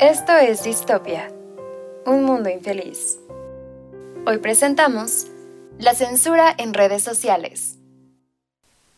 Esto es Distopia, un mundo infeliz. Hoy presentamos la censura en redes sociales.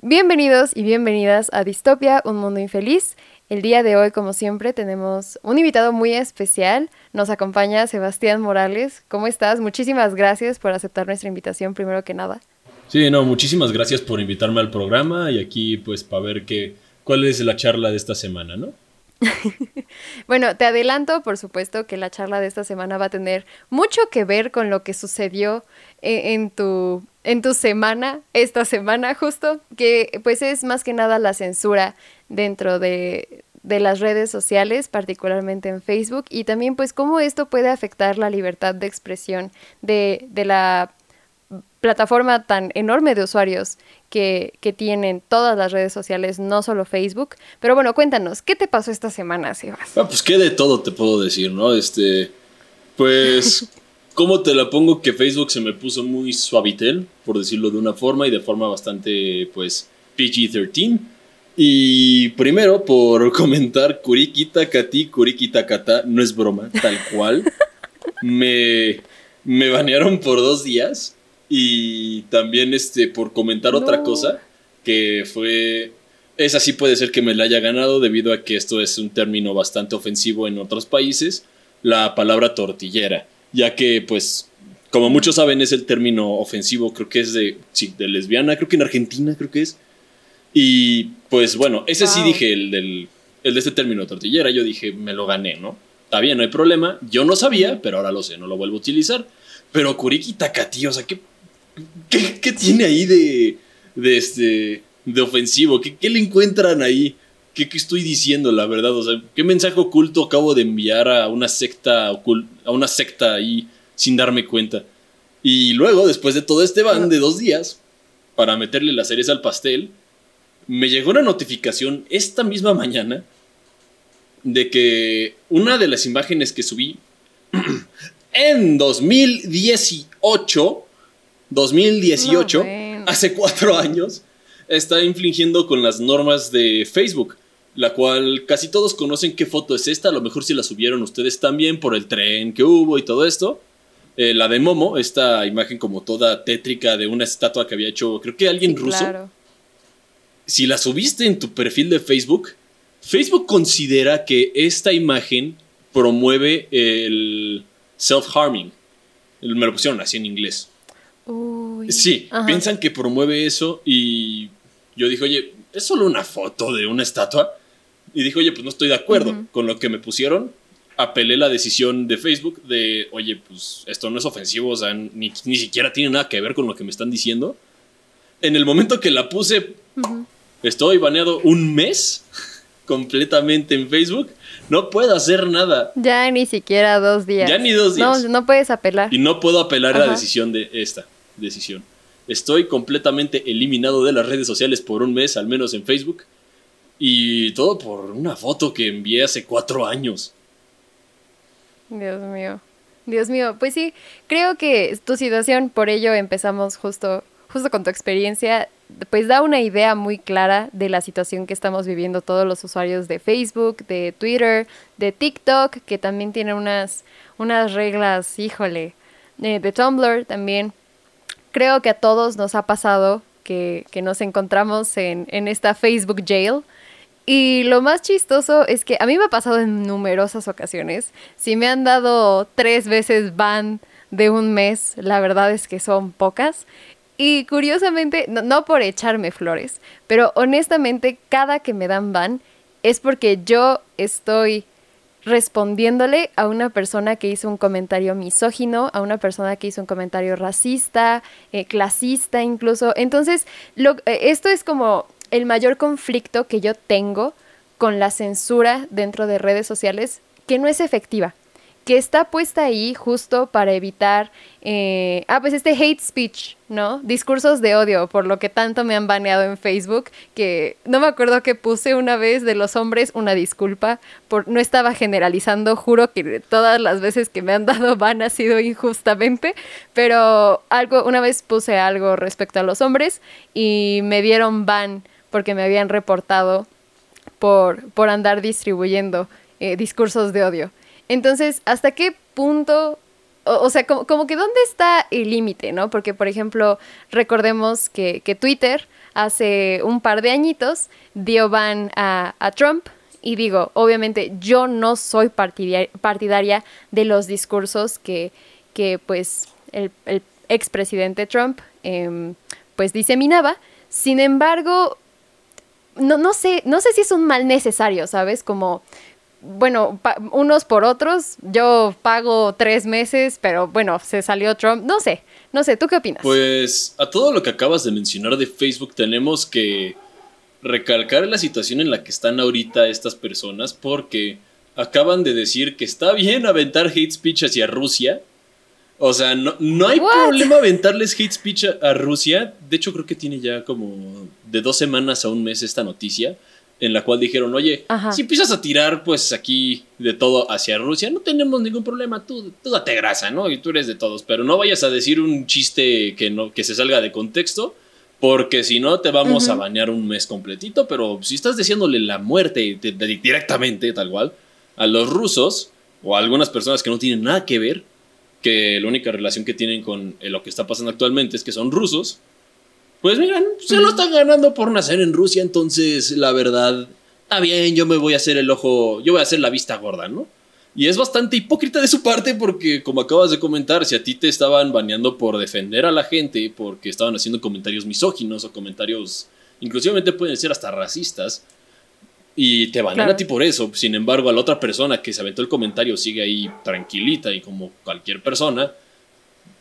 Bienvenidos y bienvenidas a Distopia, un mundo infeliz. El día de hoy, como siempre, tenemos un invitado muy especial. Nos acompaña Sebastián Morales. ¿Cómo estás? Muchísimas gracias por aceptar nuestra invitación, primero que nada. Sí, no, muchísimas gracias por invitarme al programa y aquí pues para ver qué, cuál es la charla de esta semana, ¿no? bueno, te adelanto, por supuesto, que la charla de esta semana va a tener mucho que ver con lo que sucedió eh, en, tu, en tu semana, esta semana justo, que pues es más que nada la censura dentro de, de las redes sociales, particularmente en Facebook, y también pues cómo esto puede afectar la libertad de expresión de, de la plataforma tan enorme de usuarios que, tienen todas las redes sociales, no solo Facebook. Pero bueno, cuéntanos, ¿qué te pasó esta semana, Sebas? Ah, pues qué de todo te puedo decir, ¿no? Este, pues, ¿cómo te la pongo? Que Facebook se me puso muy suavitel, por decirlo de una forma, y de forma bastante, pues, PG-13. Y primero, por comentar, Kurikita Kati, Kurikita Kata, no es broma, tal cual. me, me banearon por dos días y también este, por comentar otra cosa, que fue... Esa sí puede ser que me la haya ganado debido a que esto es un término bastante ofensivo en otros países, la palabra tortillera, ya que pues como muchos saben es el término ofensivo, creo que es de, sí, de lesbiana, creo que en Argentina creo que es. Y pues bueno, ese sí dije, el, del, el de este término tortillera, yo dije, me lo gané, ¿no? Está bien, no hay problema, yo no sabía, pero ahora lo sé, no lo vuelvo a utilizar. Pero Kuriki Takati, o sea, ¿qué ¿Qué, tiene ahí de, de, este, de ofensivo? ¿Qué, ¿Qué, le encuentran ahí? ¿Qué, ¿Qué, estoy diciendo, la verdad? O sea, ¿qué mensaje oculto acabo de enviar a una secta a una secta ahí sin darme cuenta? Y luego, después de todo este van de dos días, para meterle las cereza al pastel, me llegó una notificación esta misma mañana de que una de las imágenes que subí en 2018 2018, hace cuatro años, está infringiendo con las normas de Facebook, la cual casi todos conocen qué foto es esta, a lo mejor si la subieron ustedes también por el tren que hubo y todo esto. Eh, la de Momo, esta imagen como toda tétrica de una estatua que había hecho, creo que alguien ruso. Si la subiste en tu perfil de Facebook, Facebook considera que esta imagen promueve el self-harming. Me lo pusieron así en inglés. Sí, piensan que promueve eso y yo dije, oye, es solo una foto de una estatua. Y dije, oye, pues no estoy de acuerdo con lo que me pusieron. Apelé la decisión de Facebook de, oye, pues esto no es ofensivo, o sea, ni, siquiera tiene nada que ver con lo que me están diciendo. En el momento que la puse, estoy baneado un mes completamente en Facebook. No puedo hacer nada. Ya ni siquiera dos días. Ya ni dos días. No, no puedes apelar. Y no puedo apelar a la decisión de esta decisión. Estoy completamente eliminado de las redes sociales por un mes, al menos en Facebook. Y todo por una foto que envié hace cuatro años. Dios mío. Dios mío. Pues sí, creo que tu situación, por ello empezamos justo, justo con tu experiencia, pues da una idea muy clara de la situación que estamos viviendo todos los usuarios de Facebook, de Twitter, de TikTok, que también tiene unas, unas reglas, híjole, eh, de Tumblr también creo que a todos nos ha pasado que, nos encontramos en, esta Facebook jail. Y lo más chistoso es que a mí me ha pasado en numerosas ocasiones. Si me han dado tres veces ban de un mes, la verdad es que son pocas. Y curiosamente, no, por echarme flores, pero honestamente cada que me dan ban es porque yo estoy respondiéndole a una persona que hizo un comentario misógino, a una persona que hizo un comentario racista, eh, clasista incluso. Entonces, lo, eh, esto es como el mayor conflicto que yo tengo con la censura dentro de redes sociales, que no es efectiva que está puesta ahí justo para evitar, eh, ah, pues este hate speech, ¿no? Discursos de odio, por lo que tanto me han baneado en Facebook, que no me acuerdo que puse una vez de los hombres una disculpa, por, no estaba generalizando, juro que todas las veces que me han dado ban ha sido injustamente, pero algo, una vez puse algo respecto a los hombres y me dieron ban porque me habían reportado por, por andar distribuyendo eh, discursos de odio. Entonces, ¿hasta qué punto o, sea, como, que dónde está el límite, ¿no? Porque, por ejemplo, recordemos que, Twitter hace un par de añitos dio ban a, Trump. Y digo, obviamente yo no soy partidaria, de los discursos que, que pues, el, el expresidente Trump em, pues diseminaba. Sin embargo, no, no, sé, no sé si es un mal necesario, ¿sabes? Como, bueno, unos por otros, yo pago tres meses, pero bueno, se salió Trump, no sé, no sé, ¿tú qué opinas? Pues a todo lo que acabas de mencionar de Facebook tenemos que recalcar la situación en la que están ahorita estas personas porque acaban de decir que está bien aventar hate speech hacia Rusia, o sea, no, no hay problema aventarles hate speech a, Rusia. De hecho, creo que tiene ya como de dos semanas a un mes esta noticia. En la cual dijeron, oye, si empiezas a tirar pues aquí de todo hacia Rusia, no tenemos ningún problema, tú, tú date grasa, ¿no? Y tú eres de todos, pero no vayas a decir un chiste que, no, que se salga de contexto, porque si no te vamos a bañar un mes completito, pero si estás diciéndole la muerte directamente, tal cual, a los rusos o a algunas personas que no tienen nada que ver, que la única relación que tienen con eh, lo que está pasando actualmente es que son rusos, pues miren, se lo están ganando por nacer en Rusia, entonces la verdad, está bien, yo me voy a hacer el ojo, yo voy a hacer la vista gorda, ¿no? Y es bastante hipócrita de su parte porque, como acabas de comentar, si a ti te estaban baneando por defender a la gente, porque estaban haciendo comentarios misóginos o comentarios, inclusivamente pueden ser hasta racistas, y te banean a ti por eso. Sin embargo, a la otra persona que se aventó el comentario sigue ahí tranquilita y como cualquier persona,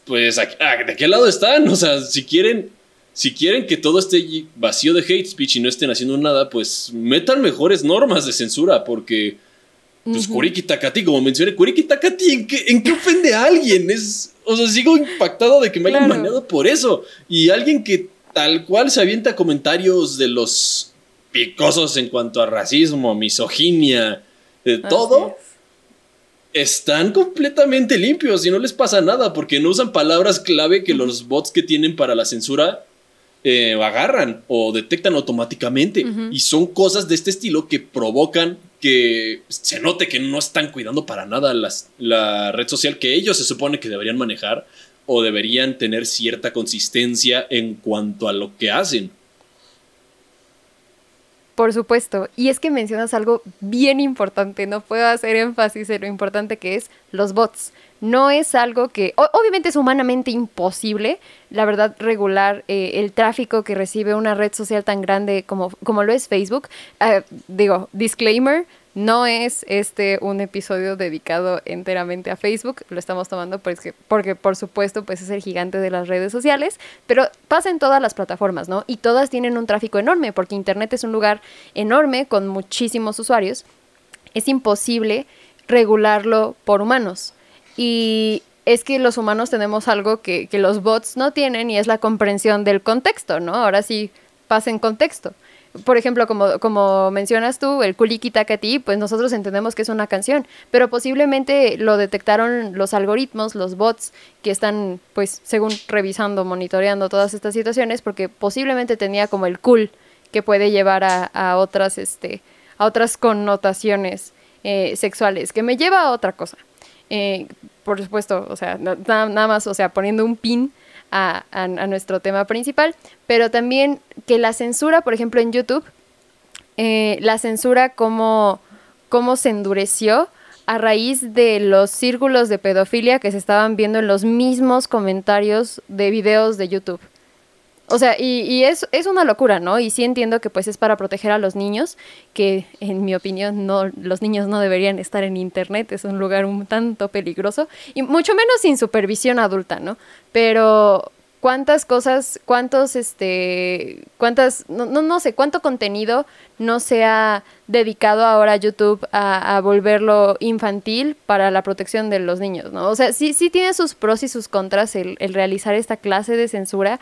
pues ¿de qué lado están? O sea, si quieren, si quieren que todo esté vacío de hate speech y no estén haciendo nada, pues metan mejores normas de censura, porque pues Kuriki Takati, como mencioné, Kuriki Takati, ¿en qué, ¿en qué, ofende a alguien? Es, o sea, sigo impactado de que me hayan baneado por eso. Y alguien que tal cual se avienta comentarios de los picosos en cuanto a racismo, misoginia, de todo, están completamente limpios y no les pasa nada porque no usan palabras clave que los bots que tienen para la censura eh, agarran o detectan automáticamente. Y son cosas de este estilo que provocan que se note que no están cuidando para nada la red social que ellos se supone que deberían manejar o deberían tener cierta consistencia en cuanto a lo que hacen. Por supuesto, y es que mencionas algo bien importante, no puedo hacer énfasis en lo importante que es los bots. No es algo que, obviamente es humanamente imposible, la verdad, regular eh, el tráfico que recibe una red social tan grande como, como lo es Facebook. Ah, digo, disclaimer, no es este un episodio dedicado enteramente a Facebook, lo estamos tomando porque, porque por supuesto pues es el gigante de las redes sociales, pero pasa en todas las plataformas, ¿no? Y todas tienen un tráfico enorme porque Internet es un lugar enorme con muchísimos usuarios. Es imposible regularlo por humanos. Y es que los humanos tenemos algo que, que los bots no tienen y es la comprensión del contexto, ¿no? Ahora sí, pasa en contexto por ejemplo, como, como mencionas tú, el Kuliki Takati, pues nosotros entendemos que es una canción, pero posiblemente lo detectaron los algoritmos, los bots que están, pues, según revisando, monitoreando todas estas situaciones, porque posiblemente tenía como el cool que puede llevar a, otras, este, a otras connotaciones eh, sexuales, que me lleva a otra cosa. Eh, por supuesto, o sea, nada más, o sea, poniendo un pin a, nuestro tema principal, pero también que la censura, por ejemplo, en YouTube, eh, la censura como, como se endureció a raíz de los círculos de pedofilia que se estaban viendo en los mismos comentarios de videos de YouTube. O sea, y, es, es, una locura, ¿no? Y sí entiendo que pues es para proteger a los niños, que en mi opinión no, los niños no deberían estar en internet, es un lugar un tanto peligroso, y mucho menos sin supervisión adulta, ¿no? Pero cuántas cosas, cuántos, este, cuántas, no, no, sé, cuánto contenido no se ha dedicado ahora a YouTube a, volverlo infantil para la protección de los niños, ¿no? O sea, sí, sí tiene sus pros y sus contras el, el realizar esta clase de censura,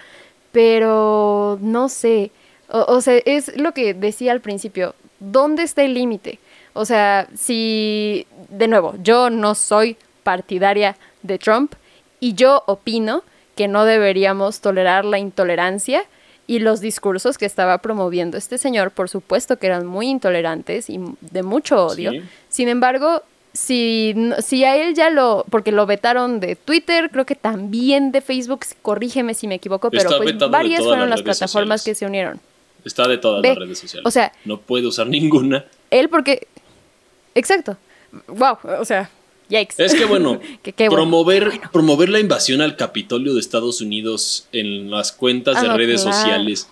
pero no sé, o, sea, es lo que decía al principio, ¿dónde está el límite? O sea, si, de nuevo, yo no soy partidaria de Trump y yo opino que no deberíamos tolerar la intolerancia y los discursos que estaba promoviendo este señor, por supuesto que eran muy intolerantes y de mucho odio. Sin embargo, si, si a él ya lo, porque lo vetaron de Twitter, creo que también de Facebook, corrígeme si me equivoco, pero pues varias fueron las plataformas sociales. que se unieron. Está de todas Ve, las redes sociales. o sea- no puede usar ninguna. Él porque... Exacto. Wow, o sea, yikes. Es que bueno, Que qué bueno, promover, bueno. promover la invasión al Capitolio de Estados Unidos en las cuentas Ah, de no, redes claro. sociales,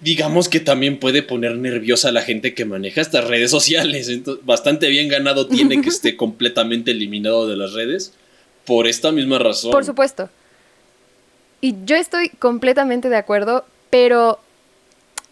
digamos que también puede poner nerviosa a la gente que maneja estas redes sociales. Entonces, bastante bien ganado tiene que esté completamente eliminado de las redes por esta misma razón. Por supuesto. Y yo estoy completamente de acuerdo, pero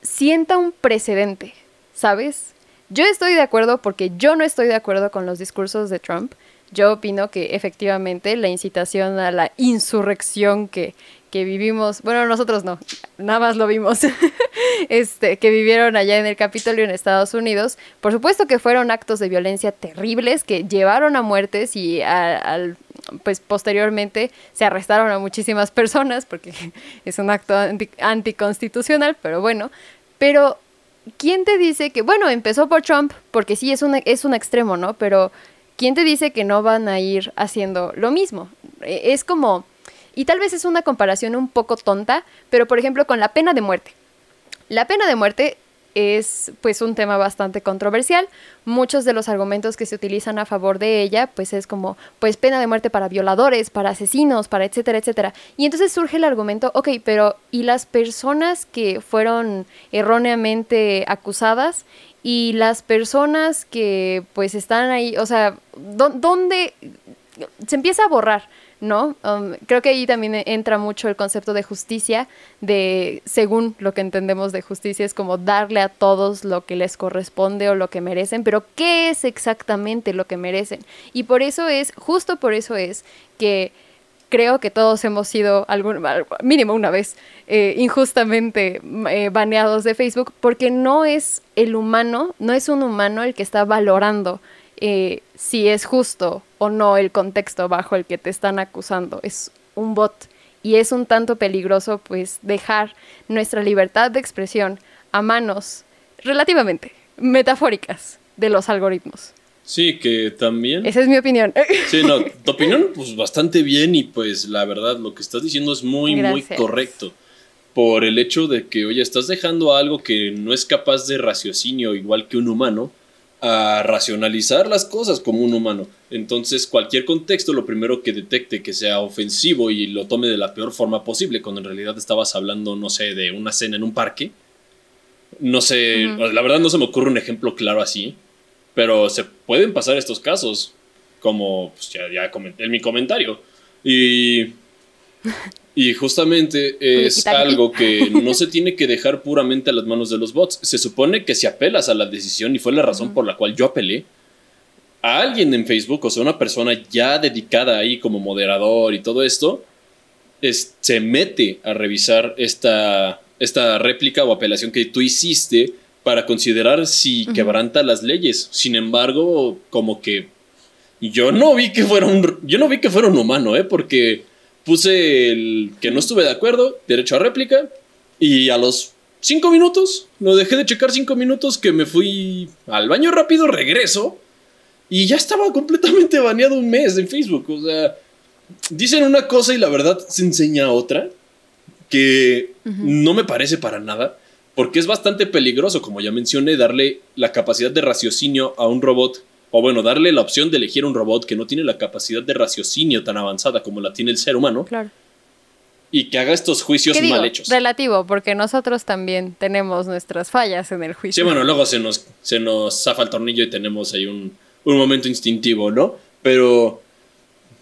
sienta un precedente, ¿sabes? Yo estoy de acuerdo porque yo no estoy de acuerdo con los discursos de Trump. Yo opino que efectivamente la incitación a la insurrección que, que vivimos, bueno, nosotros no, nada más lo vimos, este, que vivieron allá en el Capitolio en Estados Unidos, por supuesto que fueron actos de violencia terribles que llevaron a muertes y al pues posteriormente se arrestaron a muchísimas personas porque es un acto anti- anticonstitucional, pero bueno, pero ¿quién te dice que, bueno, empezó por Trump, porque sí es un, es un extremo, ¿no? Pero ¿quién te dice que no van a ir haciendo lo mismo? Eh, Es como, y tal vez es una comparación un poco tonta, pero por ejemplo con la pena de muerte. La pena de muerte es pues un tema bastante controversial. Muchos de los argumentos que se utilizan a favor de ella pues es como pues pena de muerte para violadores, para asesinos, para etcétera, etcétera. Y entonces surge el argumento, ok, pero ¿y las personas que fueron erróneamente acusadas? Y las personas que pues están ahí, o sea, ¿dó- ¿dónde se empieza a borrar? ¿No? Um, creo que ahí también entra mucho el concepto de justicia, de según lo que entendemos de justicia, es como darle a todos lo que les corresponde o lo que merecen, pero ¿qué es exactamente lo que merecen? Y por eso es, justo por eso es que creo que todos hemos sido, algún, mínimo una vez, eh, injustamente eh, baneados de Facebook, porque no es el humano, no es un humano el que está valorando eh, si es justo o no el contexto bajo el que te están acusando. Es un bot y es un tanto peligroso pues dejar nuestra libertad de expresión a manos relativamente metafóricas de los algoritmos. Sí, que también. Esa es mi opinión. Sí, no, tu opinión, pues bastante bien y pues la verdad lo que estás diciendo es muy, muy correcto. Por el hecho de que, oye, estás dejando algo que no es capaz de raciocinio igual que un humano a racionalizar las cosas como un humano. Entonces, cualquier contexto, lo primero que detecte que sea ofensivo y lo tome de la peor forma posible, cuando en realidad estabas hablando, no sé, de una cena en un parque. No sé, la verdad no se me ocurre un ejemplo claro así, pero se pueden pasar estos casos, como pues, ya, ya comenté en mi comentario. Y, y justamente es algo que no se tiene que dejar puramente a las manos de los bots. Se supone que si apelas a la decisión, y fue la razón por la cual yo apelé, a alguien en Facebook, o sea, una persona ya dedicada ahí como moderador y todo esto, es- se mete a revisar esta, esta réplica o apelación que tú hiciste para considerar si quebranta las leyes. Sin embargo, como que yo no vi que fuera un, yo no vi que fuera un humano, ¿eh? Porque puse el que no estuve de acuerdo, derecho a réplica, y a los cinco minutos, lo dejé de checar cinco minutos que me fui al baño rápido, regreso, y ya estaba completamente baneado un mes en Facebook. O sea, dicen una cosa y la verdad se enseña otra que no me parece para nada, porque es bastante peligroso, como ya mencioné, darle la capacidad de raciocinio a un robot, o bueno, darle la opción de elegir un robot que no tiene la capacidad de raciocinio tan avanzada como la tiene el ser humano, Claro. y que haga estos juicios mal hechos. Relativo, porque nosotros también tenemos nuestras fallas en el Sí, juicio. bueno, luego se nos, se nos zafa el tornillo y tenemos ahí un, un momento instintivo, ¿no? Pero,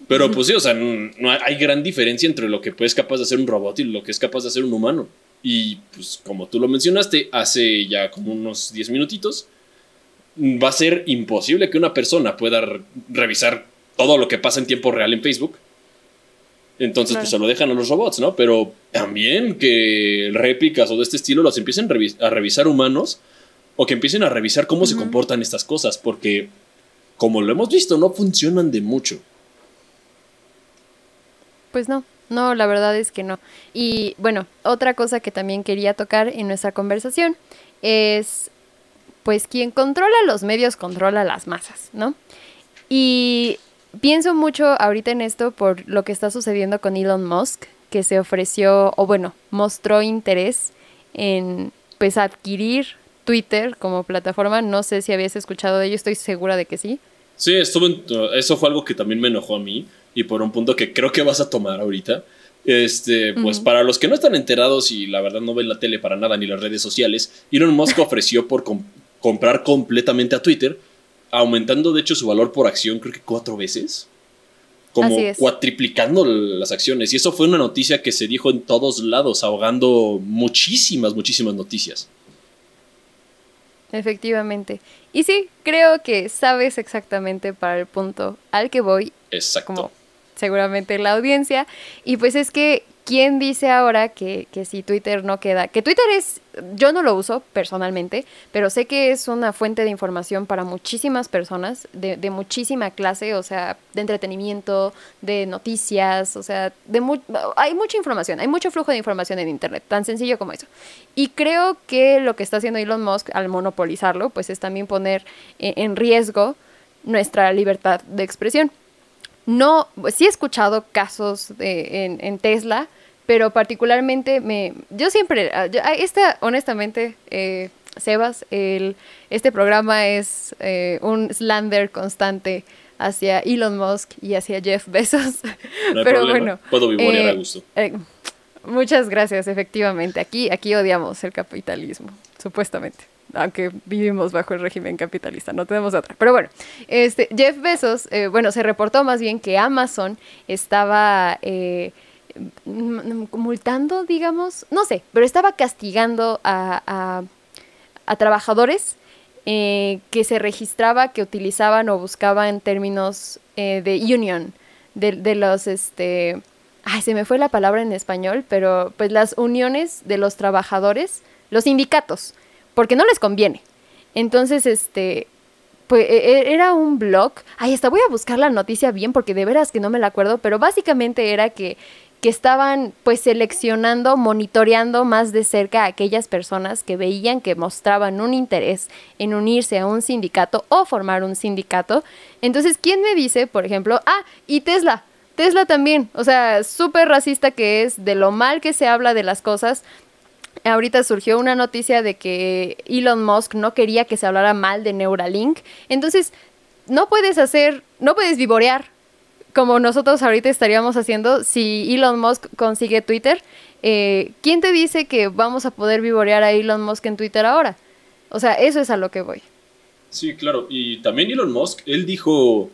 pero pues sí, o sea, no, hay gran diferencia entre lo que es capaz de hacer un robot y lo que es capaz de hacer un humano. Y pues como tú lo mencionaste, hace ya como unos 10 minutitos, va a ser imposible que una persona pueda re- revisar todo lo que pasa en tiempo real en Facebook. Entonces, Claro. pues se lo dejan a los robots, ¿no? Pero también que réplicas o de este estilo los empiecen a revisar humanos o que empiecen a revisar cómo se comportan estas cosas, porque como lo hemos visto, no funcionan de mucho. Pues no, no, la verdad es que no. Y bueno, otra cosa que también quería tocar en nuestra conversación es, pues quien controla los medios controla las masas, ¿no? Y pienso mucho ahorita en esto por lo que está sucediendo con Elon Musk, que se ofreció, o bueno, mostró interés en pues adquirir Twitter como plataforma. No sé si habías escuchado de ello, estoy segura de que sí. Sí, estuvo eso fue algo que también me enojó a mí y por un punto que creo que vas a tomar ahorita. Este, pues para los que no están enterados y la verdad no ven la tele para nada ni las redes sociales, Elon Musk ofreció por comprar completamente a Twitter, aumentando de hecho su valor por acción creo que cuatro veces como cuatriplicando las acciones. Y eso fue una noticia que se dijo en todos lados, ahogando muchísimas, muchísimas noticias. Efectivamente. Y sí, creo que sabes exactamente para el punto al que voy. Exacto. Como seguramente la audiencia. Y pues es que ¿Quién dice ahora que, que, si Twitter no queda? Que Twitter es, yo no lo uso personalmente, pero sé que es una fuente de información para muchísimas personas, de, de muchísima clase, o sea, de entretenimiento, de noticias, o sea, de hay mucha información, hay mucho flujo de información en Internet, tan sencillo como eso. Y creo que lo que está haciendo Elon Musk al monopolizarlo, pues es también poner en riesgo nuestra libertad de expresión. No, sí he escuchado casos en, en, Tesla, pero particularmente me, yo siempre, ah, ah, esta, honestamente, eh, Sebas, el, este programa es eh, un slander constante hacia Elon Musk y hacia Jeff Bezos. pero bueno, puedo a eh, gusto. muchas gracias, efectivamente. Aquí, aquí odiamos el capitalismo, supuestamente aunque vivimos bajo el régimen capitalista, no tenemos otra. Pero bueno, este, Jeff Bezos, eh, bueno, se reportó más bien que Amazon estaba eh, multando, digamos, no sé, pero estaba castigando a, a, trabajadores eh, que se registraba, que utilizaban o buscaban términos de union, de, de los, este, ay, se me fue la palabra en español, pero pues las uniones de los trabajadores, los sindicatos porque no les conviene. Entonces, este, pues e, e, era un blog. Ay, hasta voy a buscar la noticia bien porque de veras que no me la acuerdo, pero básicamente era que, que estaban pues seleccionando, monitoreando más de cerca a aquellas personas que veían que mostraban un interés en unirse a un sindicato o formar un sindicato. Entonces, ¿quién me dice, por ejemplo, ah, y Tesla? Tesla también, o sea, súper racista que es, de lo mal que se habla de las cosas, ahorita surgió una noticia de que Elon Musk no quería que se hablara mal de Neuralink. Entonces, no puedes hacer, no puedes vivorear como nosotros ahorita estaríamos haciendo si Elon Musk consigue Twitter. Eh, ¿Quién te dice que vamos a poder vivorear a Elon Musk en Twitter ahora? O sea, eso es a lo que voy. Sí, claro. Y también Elon Musk, él dijo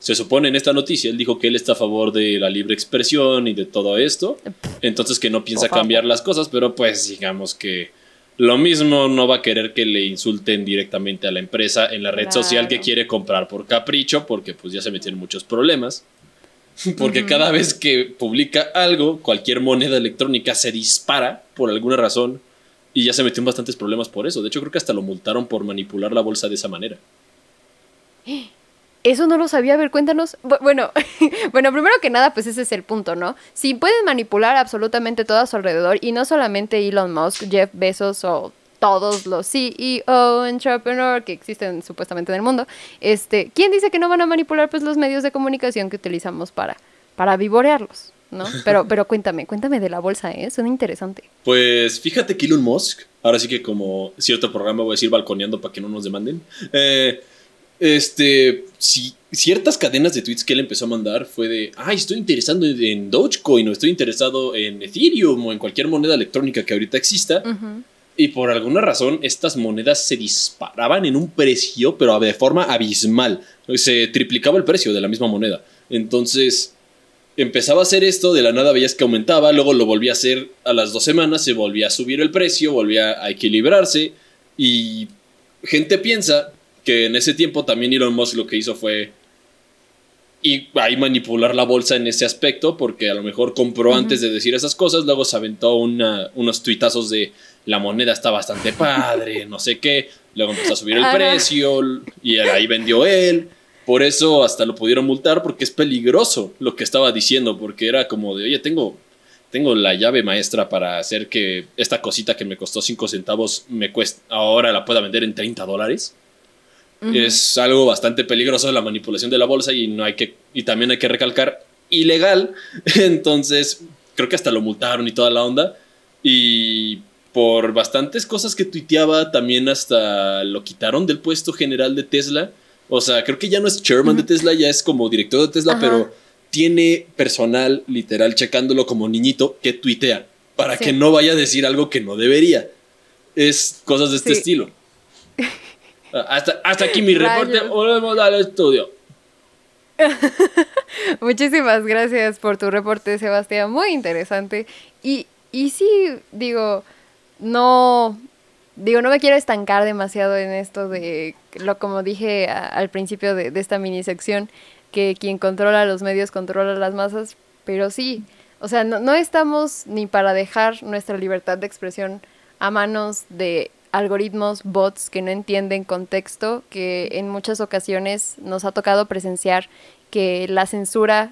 se supone en esta noticia, él dijo que él está a favor de la libre expresión y de todo esto, entonces que no piensa cambiar las cosas, pero pues digamos que lo mismo no va a querer que le insulten directamente a la empresa en la red social que quiere comprar por capricho, porque pues ya se meten muchos problemas. Porque cada vez que publica algo, cualquier moneda electrónica se dispara por alguna razón y ya se metió en bastantes problemas por eso. De hecho, creo que hasta lo multaron por manipular la bolsa de esa manera. Eso no lo sabía, a ver, cuéntanos. Bueno, bueno, primero que nada, pues ese es el punto, ¿no? Si pueden manipular absolutamente todo a su alrededor, y no solamente Elon Musk, Jeff Bezos o todos los CEO, entrepreneur que existen supuestamente en el mundo, este, ¿quién dice que no van a manipular pues los medios de comunicación que utilizamos para, para vivorearlos? ¿no? Pero, pero cuéntame, cuéntame de la bolsa, ¿eh? Suena interesante. Pues fíjate que Elon Musk, ahora sí que como cierto programa voy a decir balconeando para que no nos demanden, eh, este, si ciertas cadenas de tweets que él empezó a mandar fue de, ay, estoy interesado en Dogecoin o estoy interesado en Ethereum o en cualquier moneda electrónica que ahorita exista. Y por alguna razón estas monedas se disparaban en un precio, pero de forma abismal. Se triplicaba el precio de la misma moneda. Entonces empezaba a hacer esto, de la nada veías que aumentaba, luego lo volvía a hacer a las dos semanas, se volvía a subir el precio, volvía a equilibrarse. Y gente piensa que en ese tiempo también Elon Musk lo que hizo fue y ahí manipular la bolsa en ese aspecto, porque a lo mejor compró antes de decir esas cosas, luego se aventó unos tuitazos de la moneda está bastante padre, no sé qué, luego empezó a subir el precio y ahí vendió él. Por eso hasta lo pudieron multar porque es peligroso lo que estaba diciendo, porque era como de, oye, tengo, tengo la llave maestra para hacer que esta cosita que me costó 5 centavos me cuesta, ahora la pueda vender en 30 dólares. Es algo bastante peligroso la manipulación de la bolsa y no hay que y también hay que recalcar ilegal. Entonces, creo que hasta lo multaron y toda la onda y por bastantes cosas que tuiteaba también hasta lo quitaron del puesto general de Tesla. O sea, creo que ya no es chairman de Tesla, ya es como director de Tesla, pero tiene personal literal checándolo como niñito que tuitea para que no vaya a decir algo que no debería. Es cosas de este estilo. Hasta, hasta aquí mi reporte. Volvemos al estudio. Muchísimas gracias por tu reporte, Sebastián. Muy interesante. Y, y sí, digo, no. Digo, no me quiero estancar demasiado en esto de lo como dije al principio de, de esta mini sección, que quien controla los medios controla las masas, pero sí, o sea, no, no estamos ni para dejar nuestra libertad de expresión a manos de algoritmos, bots que no entienden contexto, que en muchas ocasiones nos ha tocado presenciar que la censura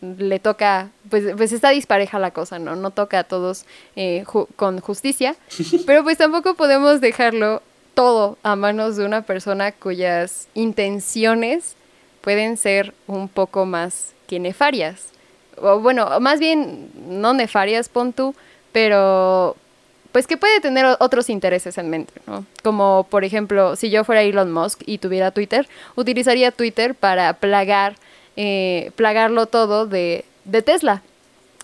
le toca, pues, pues está dispareja la cosa, ¿no? No toca a todos eh, con justicia, pero pues tampoco podemos dejarlo todo a manos de una persona cuyas intenciones pueden ser un poco más que nefarias. O bueno, más bien no nefarias, pon tú, pero pues que puede tener otros intereses en mente, ¿no? Como por ejemplo, si yo fuera Elon Musk y tuviera Twitter, utilizaría Twitter para plagar, eh, plagarlo todo de, de Tesla,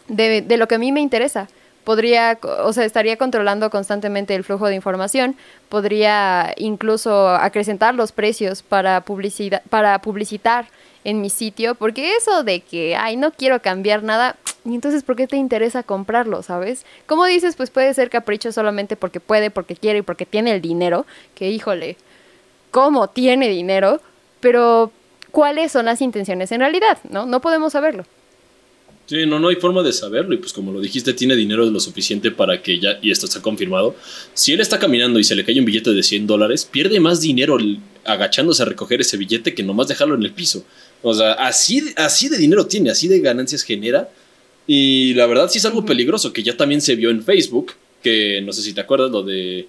de, de, lo que a mí me interesa. Podría, o sea, estaría controlando constantemente el flujo de información, podría incluso acrecentar los precios para, publicidad, para publicitar en mi sitio, porque eso de que, ay, no quiero cambiar nada, y entonces, ¿por qué te interesa comprarlo, sabes? Como dices, pues puede ser capricho solamente porque puede, porque quiere y porque tiene el dinero, que híjole, ¿cómo tiene dinero? Pero, ¿cuáles son las intenciones en realidad? ¿No? No podemos saberlo. Sí, no, no hay forma de saberlo y pues como lo dijiste, tiene dinero de lo suficiente para que ya, y esto está confirmado, si él está caminando y se le cae un billete de 100 dólares, pierde más dinero agachándose a recoger ese billete que nomás dejarlo en el piso. O sea, así, así de dinero tiene, así de ganancias genera. Y la verdad sí es algo peligroso, que ya también se vio en Facebook, que no sé si te acuerdas lo de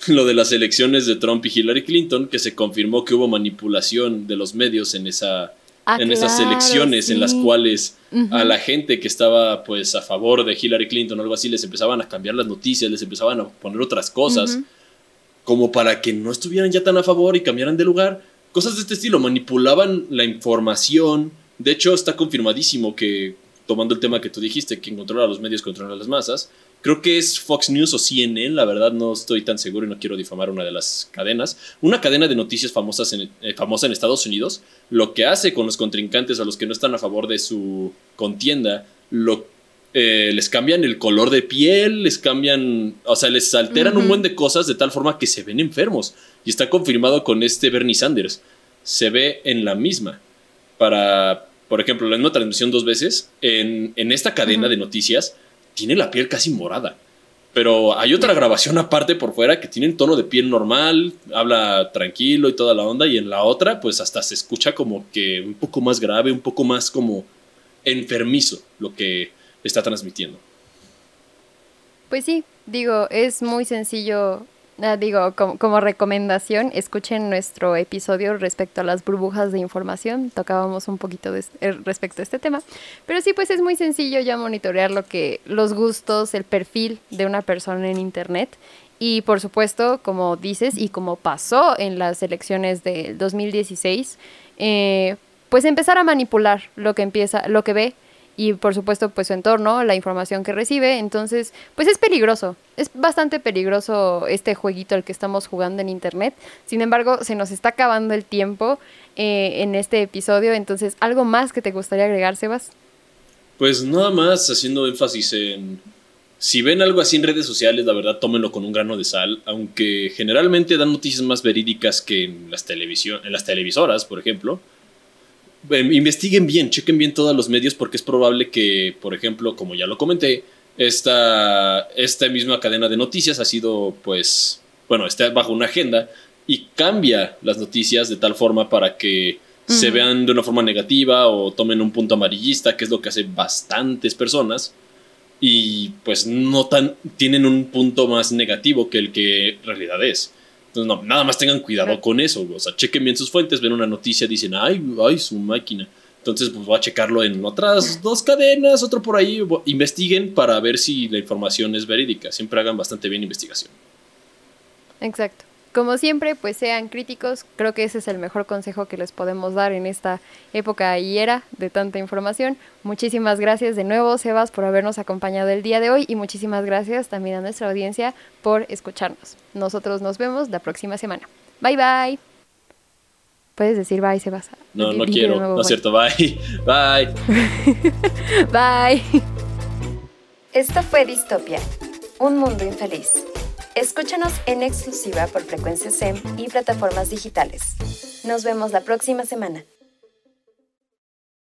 lo de las elecciones de Trump y Hillary Clinton, que se confirmó que hubo manipulación de los medios en esa ah, en esas elecciones en las cuales a la gente que estaba pues a favor de Hillary Clinton o algo así les empezaban a cambiar las noticias, les empezaban a poner otras cosas como para que no estuvieran ya tan a favor y cambiaran de lugar. Cosas de este estilo, manipulaban la información. De hecho, está confirmadísimo que, tomando el tema que tú dijiste, quien controla los medios controla las masas, creo que es Fox News o CNN, la verdad no estoy tan seguro y no quiero difamar una de las cadenas. Una cadena de noticias famosas en, eh, famosa en Estados Unidos, lo que hace con los contrincantes a los que no están a favor de su contienda, lo eh, les cambian el color de piel, les cambian, o sea, les alteran un buen de cosas de tal forma que se ven enfermos. Y está confirmado con este Bernie Sanders. Se ve en la misma. Para, por ejemplo, la misma transmisión dos veces, en, esta cadena de noticias, tiene la piel casi morada. Pero hay otra grabación aparte por fuera que tiene un tono de piel normal, habla tranquilo y toda la onda, y en la otra, pues hasta se escucha como que un poco más grave, un poco más como enfermizo lo que está transmitiendo. Pues sí, digo, es muy sencillo Ah, digo, como, recomendación, escuchen nuestro episodio respecto a las burbujas de información. Tocábamos un poquito de, eh, respecto a este tema. Pero sí, pues es muy sencillo ya monitorear lo que, los gustos, el perfil de una persona en Internet. Y por supuesto, como dices, y como pasó en las elecciones del 2016, eh, pues empezar a manipular lo que empieza, lo que ve y por supuesto pues su entorno, la información que recibe. Entonces pues es peligroso, es bastante peligroso este jueguito el que estamos jugando en internet. Sin embargo se nos está acabando el tiempo eh, en este episodio, entonces algo más que te gustaría agregar Sebas. Pues nada más haciendo énfasis en... Si ven algo así en redes sociales, la verdad tómenlo con un grano de sal, aunque generalmente dan noticias más verídicas que en las, televisión, en las televisoras, por ejemplo Em, investiguen bien, chequen bien todos los medios porque es probable que, por ejemplo, como ya lo comenté, esta, esta misma cadena de noticias ha sido, pues, bueno, está bajo una agenda y cambia las noticias de tal forma para que se vean de una forma negativa o tomen un punto amarillista, que es lo que hacen bastantes personas y pues no tan tienen un punto más negativo que el que en realidad es. Entonces, no, nada más tengan cuidado con eso. O sea, chequen bien sus fuentes, ven una noticia, dicen, ay, ay, su máquina. Entonces, pues voy a checarlo en otras dos cadenas, otro por ahí. Investiguen para ver si la información es verídica. Siempre hagan bastante bien investigación. Exacto. Como siempre, pues sean críticos. Creo que ese es el mejor consejo que les podemos dar en esta época y era de tanta información. Muchísimas gracias de nuevo, Sebas, por habernos acompañado el día de hoy y muchísimas gracias también a nuestra audiencia por escucharnos. Nosotros nos vemos la próxima semana. Bye bye. Puedes decir bye, Sebas. No, no quiero. no es cierto. Bye. Bye. bye. Esto fue Distopia, un mundo infeliz. Escúchanos en exclusiva por frecuencia SEM y plataformas digitales. Nos vemos la próxima semana.